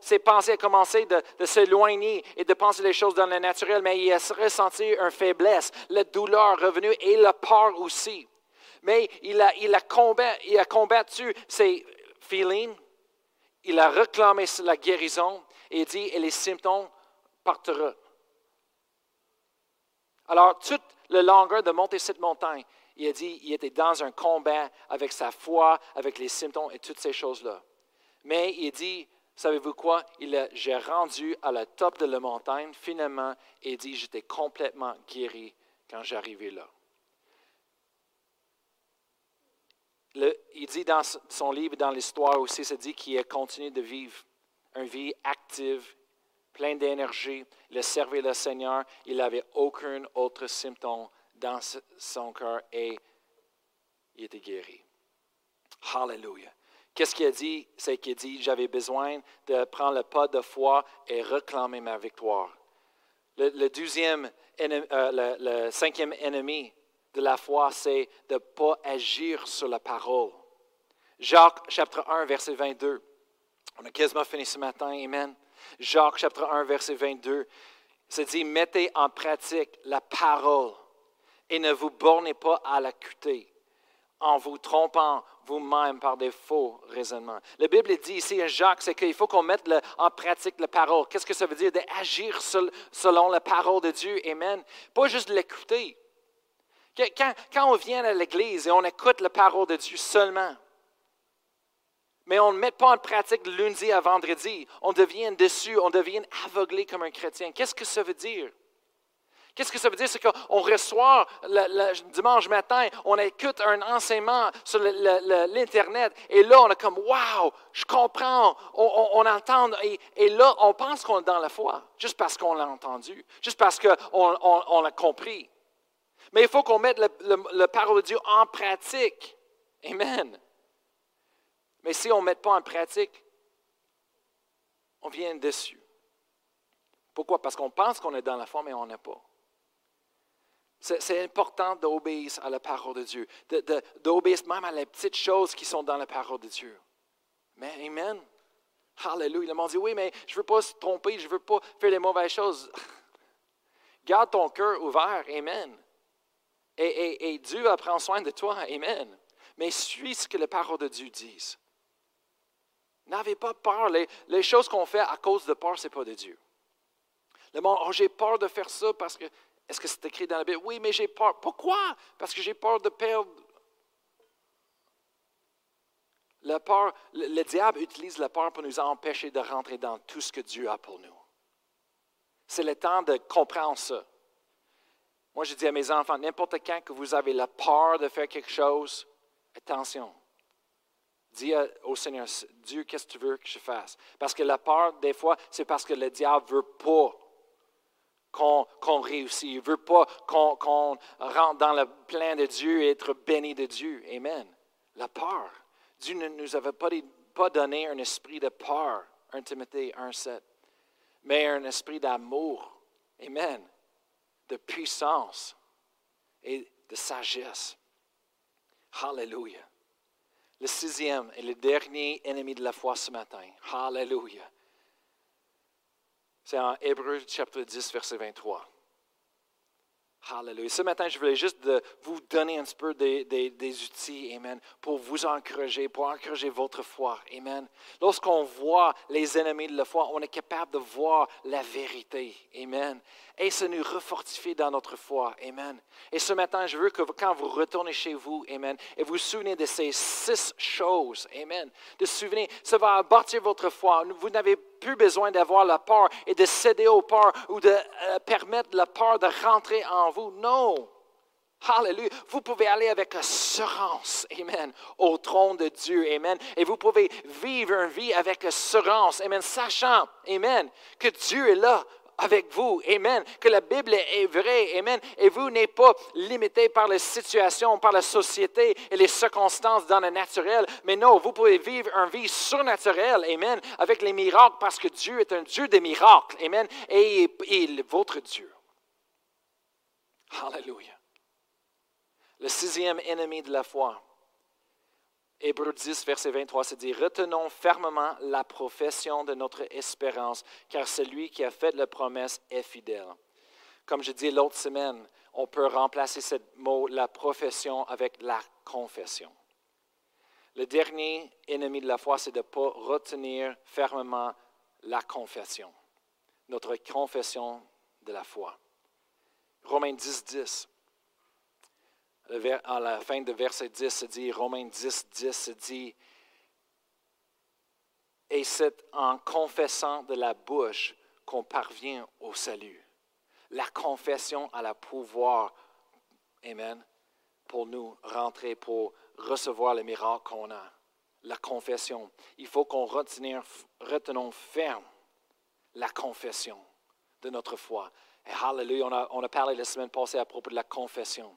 ses pensées ont commencé de, s'éloigner et de penser les choses dans le naturel, mais il a ressenti une faiblesse, la douleur revenue et la peur aussi. Mais il a, combattu ses feelings, il a réclamé la guérison et dit, et les symptômes partiront. Alors, toute la longueur de monter cette montagne, il a dit, il était dans un combat avec sa foi, avec les symptômes et toutes ces choses-là. Mais il dit, savez-vous quoi? Il j'ai rendu à la top de la montagne finalement et dit, j'étais complètement guéri quand j'arrivais là. Il dit dans son livre, dans l'histoire aussi, ça dit qu'il a continué de vivre une vie active, pleine d'énergie. Il a servi le Seigneur. Il n'avait aucun autre symptôme dans son cœur et il était guéri. Hallelujah. Qu'est-ce qu'il a dit? C'est qu'il a dit, j'avais besoin de prendre le pas de foi et réclamer ma victoire. Le, deuxième, euh, le, cinquième ennemi de la foi, c'est de ne pas agir sur la parole. Jacques chapitre 1, verset 22. On a quasiment fini ce matin, Amen. Jacques chapitre 1, verset 22. C'est dit, mettez en pratique la parole et ne vous bornez pas à l'acuité en vous trompant vous-même par des faux raisonnements. La Bible dit ici à Jacques, c'est qu'il faut qu'on mette en pratique la parole. Qu'est-ce que ça veut dire? D'agir selon la parole de Dieu? Amen. Pas juste l'écouter. Quand, on vient à l'Église et on écoute la parole de Dieu seulement, mais on ne met pas en pratique lundi à vendredi, on devient dessus, on devient aveuglé comme un chrétien. Qu'est-ce que ça veut dire? Qu'est-ce que ça veut dire? C'est qu'on reçoit le, dimanche matin, on écoute un enseignement sur l'Internet et là, on est comme Waouh, je comprends, on, entend et, là, on pense qu'on est dans la foi, juste parce qu'on l'a entendu, juste parce qu'on on, l'a compris. Mais il faut qu'on mette le, parole de Dieu en pratique. Amen. Mais si on ne met pas en pratique, on vient dessus. Pourquoi? Parce qu'on pense qu'on est dans la foi, mais on n'est pas. C'est important d'obéir à la parole de Dieu, d'obéir même à les petites choses qui sont dans la parole de Dieu. Mais Amen. Hallelujah. Le monde dit, oui, mais je ne veux pas se tromper, je ne veux pas faire les mauvaises choses. Garde ton cœur ouvert. Amen. Et, Dieu va prendre soin de toi. Amen. Mais suis ce que la parole de Dieu dit. N'avez pas peur. Les, choses qu'on fait à cause de peur, ce n'est pas de Dieu. Le monde, oh, j'ai peur de faire ça parce que est-ce que c'est écrit dans la Bible? Oui, mais j'ai peur. Pourquoi? Parce que j'ai peur de perdre. La peur, le, diable utilise la peur pour nous empêcher de rentrer dans tout ce que Dieu a pour nous. C'est le temps de comprendre ça. Moi, je dis à mes enfants, n'importe quand que vous avez la peur de faire quelque chose, attention. Dis au Seigneur, Dieu, qu'est-ce que tu veux que je fasse? Parce que la peur, des fois, c'est parce que le diable ne veut pas qu'on réussit. Il ne veut pas qu'on rentre dans le plein de Dieu et être béni de Dieu. Amen. La peur. Dieu ne nous avait pas, pas donné un esprit de peur, 1 Timothée 1,7, mais un esprit d'amour. Amen. De puissance et de sagesse. Hallelujah. Le sixième et le dernier ennemi de la foi ce matin. Hallelujah. C'est en Hébreu chapitre 10, verset 23. Hallelujah. Ce matin, je voulais juste vous donner un petit peu des, outils, Amen, pour vous encourager, pour encourager votre foi. Amen. Lorsqu'on voit les ennemis de la foi, on est capable de voir la vérité. Amen et ça nous refortifie dans notre foi. Amen. Et ce matin, je veux que quand vous retournez chez vous, Amen, et vous vous souvenez de ces six choses, Amen, de souvenir, ça va bâtir votre foi. Vous n'avez plus besoin d'avoir la peur et de céder aux peurs ou de euh, permettre la peur de rentrer en vous. Non. Hallelujah. Vous pouvez aller avec assurance, Amen, au trône de Dieu, Amen. Et vous pouvez vivre une vie avec assurance, Amen, sachant, Amen, que Dieu est là avec vous. Amen. Que la Bible est vraie. Amen. Et vous n'êtes pas limité par les situations, par la société et les circonstances dans le naturel. Mais non, vous pouvez vivre une vie surnaturelle. Amen. Avec les miracles parce que Dieu est un Dieu des miracles. Amen. Et il est votre Dieu. Hallelujah. Le sixième ennemi de la foi. Hébreu 10, verset 23, c'est dit, retenons fermement la profession de notre espérance, car celui qui a fait la promesse est fidèle. Comme je dis l'autre semaine, on peut remplacer ce mot, la profession, avec la confession. Le dernier ennemi de la foi, c'est de ne pas retenir fermement la confession, notre confession de la foi. Romains 10, 10. À la fin de verset 10, se dit, Romains 10, 10 se dit, et c'est en confessant de la bouche qu'on parvient au salut. La confession a le pouvoir, Amen, pour nous rentrer, pour recevoir le miracle qu'on a. La confession. Il faut qu'on retenons ferme la confession de notre foi. Et hallelujah, on a, on a parlé la semaine passée à propos de la confession.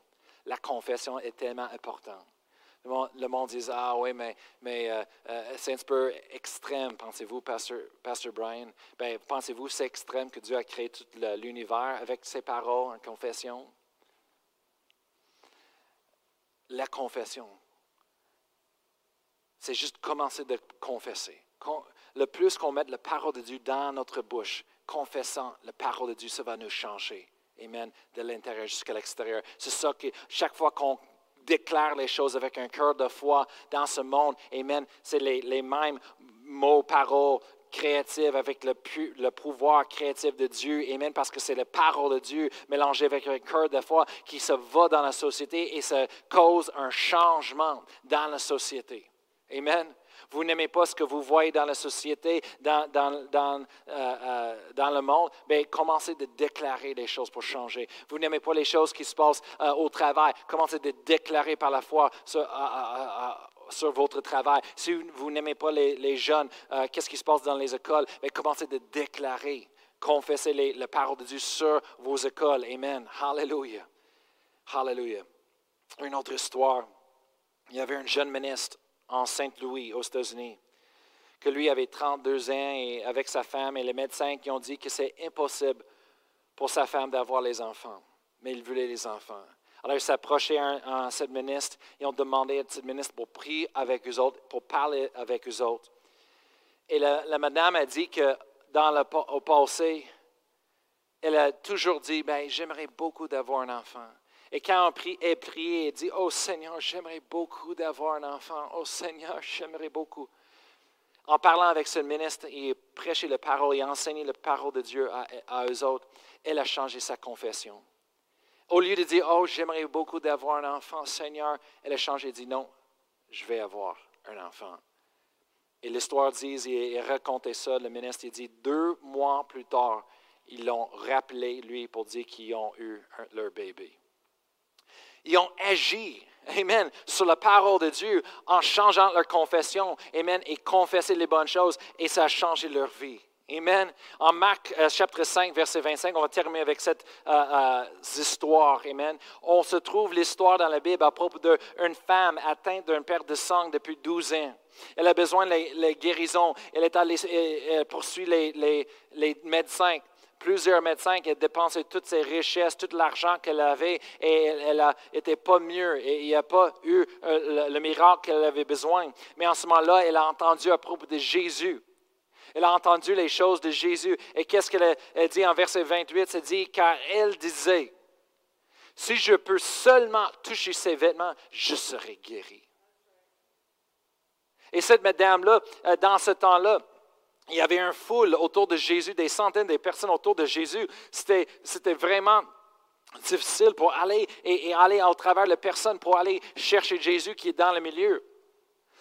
La confession est tellement importante. Le monde, dit Ah oui, mais, mais euh, euh, c'est un peu extrême, pensez-vous, Pasteur, Pastor Brian? Ben, pensez-vous c'est extrême que Dieu a créé tout l'univers avec ses paroles en confession? La confession, c'est juste commencer de confesser. Le plus qu'on met la parole de Dieu dans notre bouche, confessant la parole de Dieu, ça va nous changer. Amen. De l'intérieur jusqu'à l'extérieur. C'est ça que chaque fois qu'on déclare les choses avec un cœur de foi dans ce monde, Amen, c'est les, mêmes mots, paroles créatives avec le, pouvoir créatif de Dieu. Amen, parce que c'est la parole de Dieu mélangée avec un cœur de foi qui se va dans la société et ça cause un changement dans la société. Amen. Vous n'aimez pas ce que vous voyez dans la société, dans, dans, dans, euh, euh, le monde, bien, commencez de déclarer des choses pour changer. Vous n'aimez pas les choses qui se passent euh, au travail, commencez de déclarer par la foi sur, votre travail. Si vous n'aimez pas les, jeunes, qu'est-ce qui se passe dans les écoles, bien, commencez de déclarer. Confessez les, la parole de Dieu sur vos écoles. Amen. Hallelujah. Hallelujah. Une autre histoire. Il y avait un jeune ministre en Saint-Louis, aux États-Unis, que lui avait 32 ans et avec sa femme et les médecins qui ont dit que c'est impossible pour sa femme d'avoir les enfants, mais il voulait les enfants. Alors il s'approchait à, cette ministre et ont demandé à cette ministre pour prier avec eux autres, pour parler avec eux autres. Et la, madame a dit que dans le au passé, elle a toujours dit, ben, j'aimerais beaucoup d'avoir un enfant. Et quand on prie, elle prie et dit, Oh Seigneur, j'aimerais beaucoup d'avoir un enfant. Oh Seigneur, j'aimerais beaucoup. En parlant avec ce ministre et prêcher la parole et enseigner la parole de Dieu à, eux autres, elle a changé sa confession. Au lieu de dire, Oh, j'aimerais beaucoup d'avoir un enfant, Seigneur, elle a changé et dit, Non, je vais avoir un enfant. Et l'histoire dit, et racontait ça, le ministre, il dit, deux mois plus tard, ils l'ont rappelé, lui, pour dire qu'ils ont eu leur bébé. Ils ont agi, Amen, sur la parole de Dieu en changeant leur confession, Amen, et confesser les bonnes choses, et ça a changé leur vie. Amen. En Marc euh, chapitre 5, verset 25, on va terminer avec cette euh, euh, histoire. Amen. On se trouve l'histoire dans la Bible à propos d'une femme atteinte d'une perte de sang depuis 12 ans. Elle a besoin de la, guérison. Elle, est allée, elle poursuit les, médecins plusieurs médecins qui ont dépensé toutes ses richesses, tout l'argent qu'elle avait, et elle n'était pas mieux, et il n'y a pas eu euh, le, miracle qu'elle avait besoin. Mais en ce moment-là, elle a entendu à propos de Jésus. Elle a entendu les choses de Jésus. Et qu'est-ce qu'elle dit en verset 28? Elle dit, car elle disait, si je peux seulement toucher ses vêtements, je serai guéri. Et cette madame-là, euh, dans ce temps-là, il y avait un foule autour de Jésus, des centaines de personnes autour de Jésus. C'était, vraiment difficile pour aller et, aller au travers de personnes pour aller chercher Jésus qui est dans le milieu.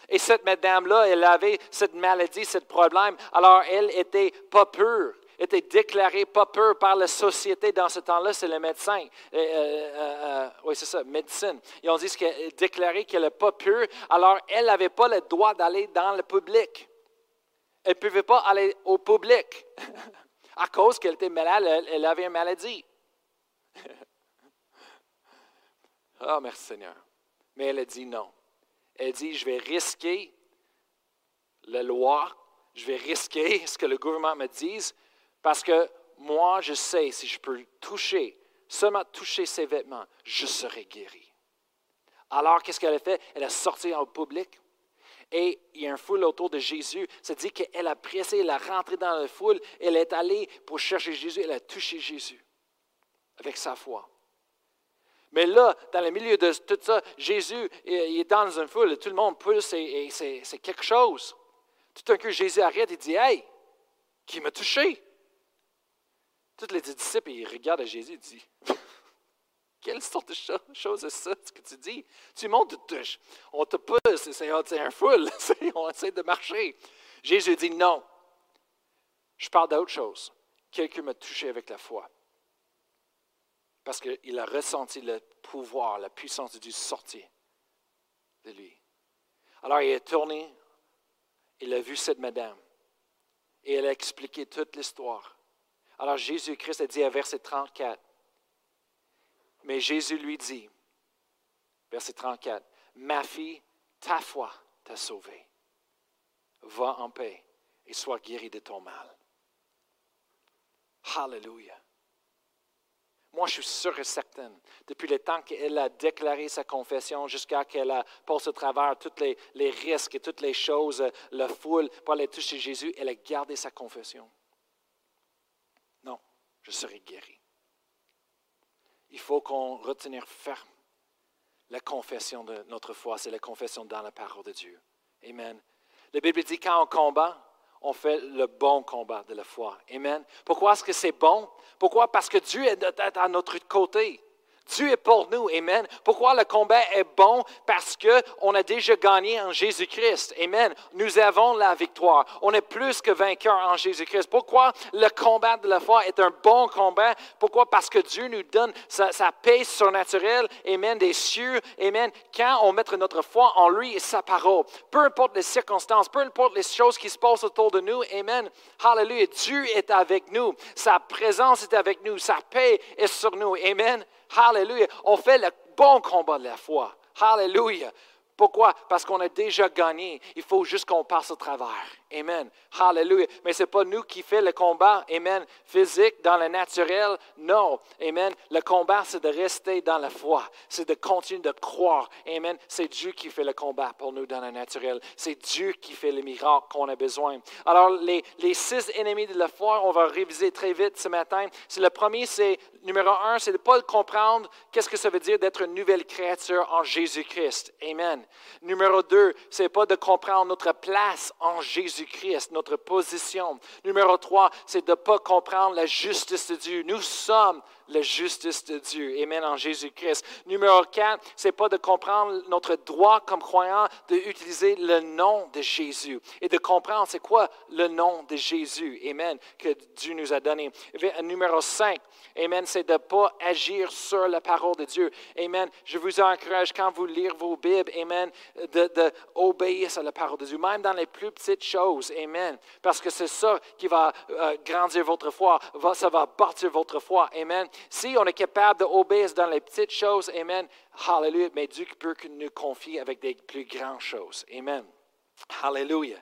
Et cette madame-là, elle avait cette maladie, ce problème. Alors, elle était pas pure, était déclarée pas pure par la société dans ce temps-là, c'est le médecin. Euh, euh, euh, oui, c'est ça, médecine. Ils ont dit qu'elle déclaré qu'elle n'est pas pure, alors elle n'avait pas le droit d'aller dans le public. Elle ne pouvait pas aller au public à cause qu'elle était malade, elle avait une maladie. oh, merci Seigneur. Mais elle a dit non. Elle dit, je vais risquer la loi, je vais risquer ce que le gouvernement me dise, parce que moi, je sais, si je peux toucher, seulement toucher ses vêtements, je serai guéri. Alors, qu'est-ce qu'elle a fait? Elle a sorti au public, Et il y a une foule autour de Jésus. Ça dit qu'elle a pressé, elle a rentré dans la foule, elle est allée pour chercher Jésus, elle a touché Jésus avec sa foi. Mais là, dans le milieu de tout ça, Jésus il est dans une foule, tout le monde pousse et, c'est quelque chose. Tout d'un coup, Jésus arrête et dit Hey, qui m'a touché? Tous les disciples, ils regardent Jésus et disent quelle sorte de chose est ça, ce que tu dis? Tu montes, on te pousse, c'est un foule, on essaie de marcher. Jésus dit non. Je parle d'autre chose. Quelqu'un m'a touché avec la foi. Parce qu'il a ressenti le pouvoir, la puissance de Dieu sortir de lui. Alors il est tourné, il a vu cette madame et elle a expliqué toute l'histoire. Alors Jésus-Christ a dit à verset 34, mais Jésus lui dit, verset 34, Ma fille, ta foi t'a sauvée. Va en paix et sois guérie de ton mal. Hallelujah. Moi, je suis sûr et certain, depuis le temps qu'elle a déclaré sa confession jusqu'à qu'elle a passé au travers tous les, les, risques et toutes les choses, la foule, pour aller toucher Jésus, elle a gardé sa confession. Non, je serai guéri il faut qu'on retenir ferme la confession de notre foi, c'est la confession dans la parole de Dieu. Amen. La Bible dit quand on combat, on fait le bon combat de la foi. Amen. Pourquoi est-ce que c'est bon? Pourquoi? Parce que Dieu est à notre côté. Dieu est pour nous. Amen. Pourquoi le combat est bon? Parce qu'on a déjà gagné en Jésus-Christ. Amen. Nous avons la victoire. On est plus que vainqueurs en Jésus-Christ. Pourquoi le combat de la foi est un bon combat? Pourquoi? Parce que Dieu nous donne sa, paix surnaturelle. Amen. Des cieux. Amen. Quand on met notre foi en lui et sa parole. Peu importe les circonstances, peu importe les choses qui se passent autour de nous. Amen. Hallelujah. Dieu est avec nous. Sa présence est avec nous. Sa paix est sur nous. Amen. Hallelujah. On fait le bon combat de la foi. Hallelujah. Pourquoi? Parce qu'on a déjà gagné. Il faut juste qu'on passe au travers. Amen. Hallelujah. Mais ce n'est pas nous qui fait le combat, Amen, physique, dans le naturel. Non. Amen. Le combat, c'est de rester dans la foi. C'est de continuer de croire. Amen. C'est Dieu qui fait le combat pour nous dans le naturel. C'est Dieu qui fait les miracles qu'on a besoin. Alors, les, les six ennemis de la foi, on va réviser très vite ce matin. Le premier, c'est numéro un, c'est de ne pas comprendre qu'est-ce que ça veut dire d'être une nouvelle créature en Jésus-Christ. Amen. Numéro deux, c'est pas de comprendre notre place en Jésus Jésus-Christ, notre position. Numéro trois, c'est de ne pas comprendre la justice de Dieu. Nous sommes la justice de Dieu. Amen en Jésus-Christ. Numéro 4, c'est pas de comprendre notre droit comme croyant d'utiliser le nom de Jésus et de comprendre c'est quoi le nom de Jésus. Amen. Que Dieu nous a donné. Numéro 5, Amen, c'est de ne pas agir sur la parole de Dieu. Amen. Je vous encourage quand vous lirez vos Bibles, Amen, d'obéir à la parole de Dieu, même dans les plus petites choses. Amen. Parce que c'est ça qui va euh, grandir votre foi, ça va bâtir votre foi. Amen. Si on est capable d'obéir dans les petites choses, Amen, Hallelujah, mais Dieu peut nous confier avec des plus grandes choses. Amen. Hallelujah.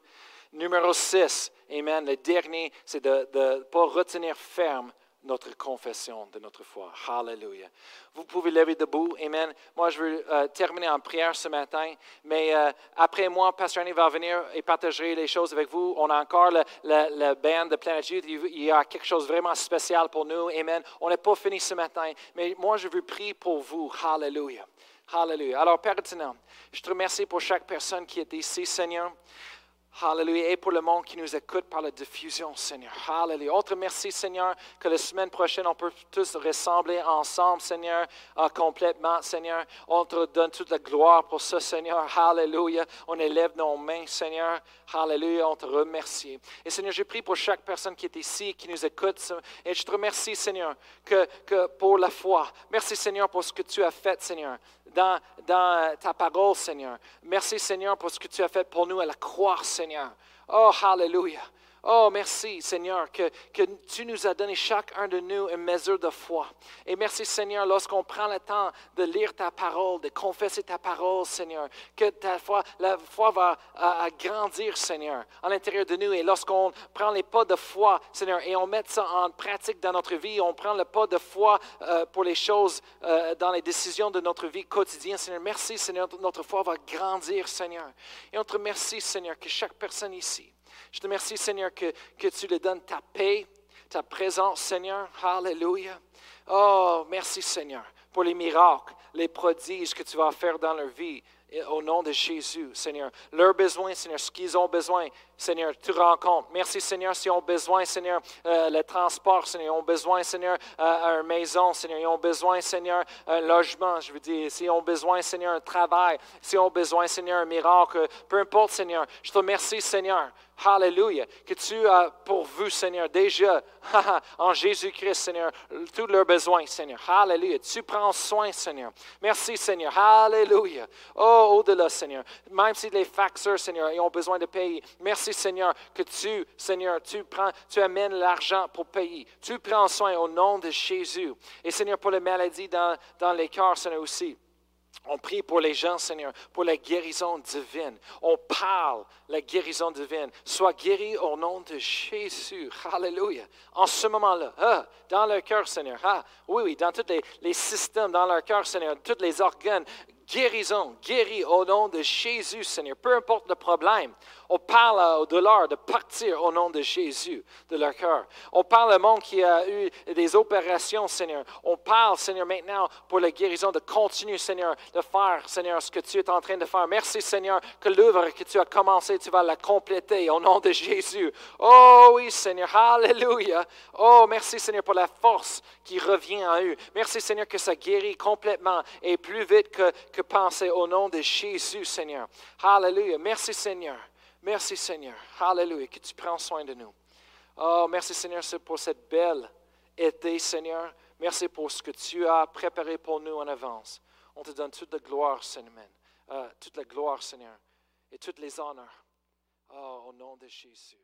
Numéro 6, Amen, le dernier, c'est de ne pas retenir ferme notre confession de notre foi. Hallelujah. Vous pouvez lever debout. Amen. Moi, je veux euh, terminer en prière ce matin, mais euh, après moi, Pasteur Annie va venir et partager les choses avec vous. On a encore le, le, band de Plénitude. Il y a quelque chose vraiment spécial pour nous. Amen. On n'est pas fini ce matin, mais moi, je veux prier pour vous. Hallelujah. Hallelujah. Alors, Père je te remercie pour chaque personne qui est ici, Seigneur. Hallelujah. Et pour le monde qui nous écoute par la diffusion, Seigneur. Hallelujah. Autre merci, Seigneur, que la semaine prochaine, on peut tous ressembler ensemble, Seigneur, euh, complètement, Seigneur. On te donne toute la gloire pour ça, Seigneur. Hallelujah. On élève nos mains, Seigneur. Hallelujah. On te remercie. Et Seigneur, je prie pour chaque personne qui est ici, qui nous écoute. Et je te remercie, Seigneur, que pour la foi. Merci, Seigneur, pour ce que tu as fait, Seigneur dans, ta parole, Seigneur. Merci, Seigneur, pour ce que tu as fait pour nous à la croix, Seigneur. Oh, hallelujah. Oh, merci, Seigneur, que, tu nous as donné chacun de nous une mesure de foi. Et merci, Seigneur, lorsqu'on prend le temps de lire ta parole, de confesser ta parole, Seigneur, que ta foi, la foi va grandir, Seigneur, à l'intérieur de nous. Et lorsqu'on prend les pas de foi, Seigneur, et on met ça en pratique dans notre vie, on prend le pas de foi euh, pour les choses, euh, dans les décisions de notre vie quotidienne, Seigneur, merci, Seigneur, notre foi va grandir, Seigneur. Et on te remercie, Seigneur, que chaque personne ici, je te remercie, Seigneur, que, tu leur donnes ta paix, ta présence, Seigneur. Alléluia. Oh, merci, Seigneur, pour les miracles, les prodiges que tu vas faire dans leur vie. Au nom de Jésus, Seigneur. Leurs besoins, Seigneur, ce qu'ils ont besoin, Seigneur, tu rencontres. Merci, Seigneur, s'ils ont besoin, Seigneur, euh, le transport, Seigneur, ils ont besoin, Seigneur, euh, une maison, Seigneur, ils ont besoin, Seigneur, un logement, je veux dire, s'ils ont besoin, Seigneur, un travail, s'ils ont besoin, Seigneur, un miracle, peu importe, Seigneur, je te remercie, Seigneur, Hallelujah. Que tu as pourvu, Seigneur, déjà en Jésus-Christ, Seigneur, tous leurs besoins, Seigneur. Hallelujah. Tu prends soin, Seigneur. Merci, Seigneur. Hallelujah. Oh, au-delà, Seigneur. Même si les facteurs, Seigneur, ils ont besoin de payer. Merci, Seigneur, que tu, Seigneur, tu prends, tu amènes l'argent pour payer. Tu prends soin au nom de Jésus. Et, Seigneur, pour les maladies dans, les cœurs, Seigneur, aussi. On prie pour les gens, Seigneur, pour la guérison divine. On parle la guérison divine. Sois guéri au nom de Jésus. Alléluia. En ce moment-là, ah, dans leur cœur, Seigneur. Ah, oui, oui, dans tous les, les systèmes, dans leur cœur, Seigneur, tous les organes, guérison, guéri au nom de Jésus, Seigneur. Peu importe le problème, on parle au douleur de partir au nom de Jésus de leur cœur. On parle au monde qui a eu des opérations, Seigneur. On parle, Seigneur, maintenant pour la guérison de continuer, Seigneur, de faire, Seigneur, ce que tu es en train de faire. Merci, Seigneur, que l'œuvre que tu as commencé, tu vas la compléter au nom de Jésus. Oh oui, Seigneur. Alléluia. Oh, merci, Seigneur, pour la force qui revient en eux. Merci, Seigneur, que ça guérit complètement et plus vite que, que penser au nom de Jésus, Seigneur. Alléluia. Merci, Seigneur. Merci Seigneur. Alléluia, que tu prends soin de nous. Oh, merci Seigneur pour cette belle été, Seigneur. Merci pour ce que tu as préparé pour nous en avance. On te donne toute la gloire, Seigneur. Euh, toute la gloire, Seigneur, et toutes les honneurs. Oh, au nom de Jésus.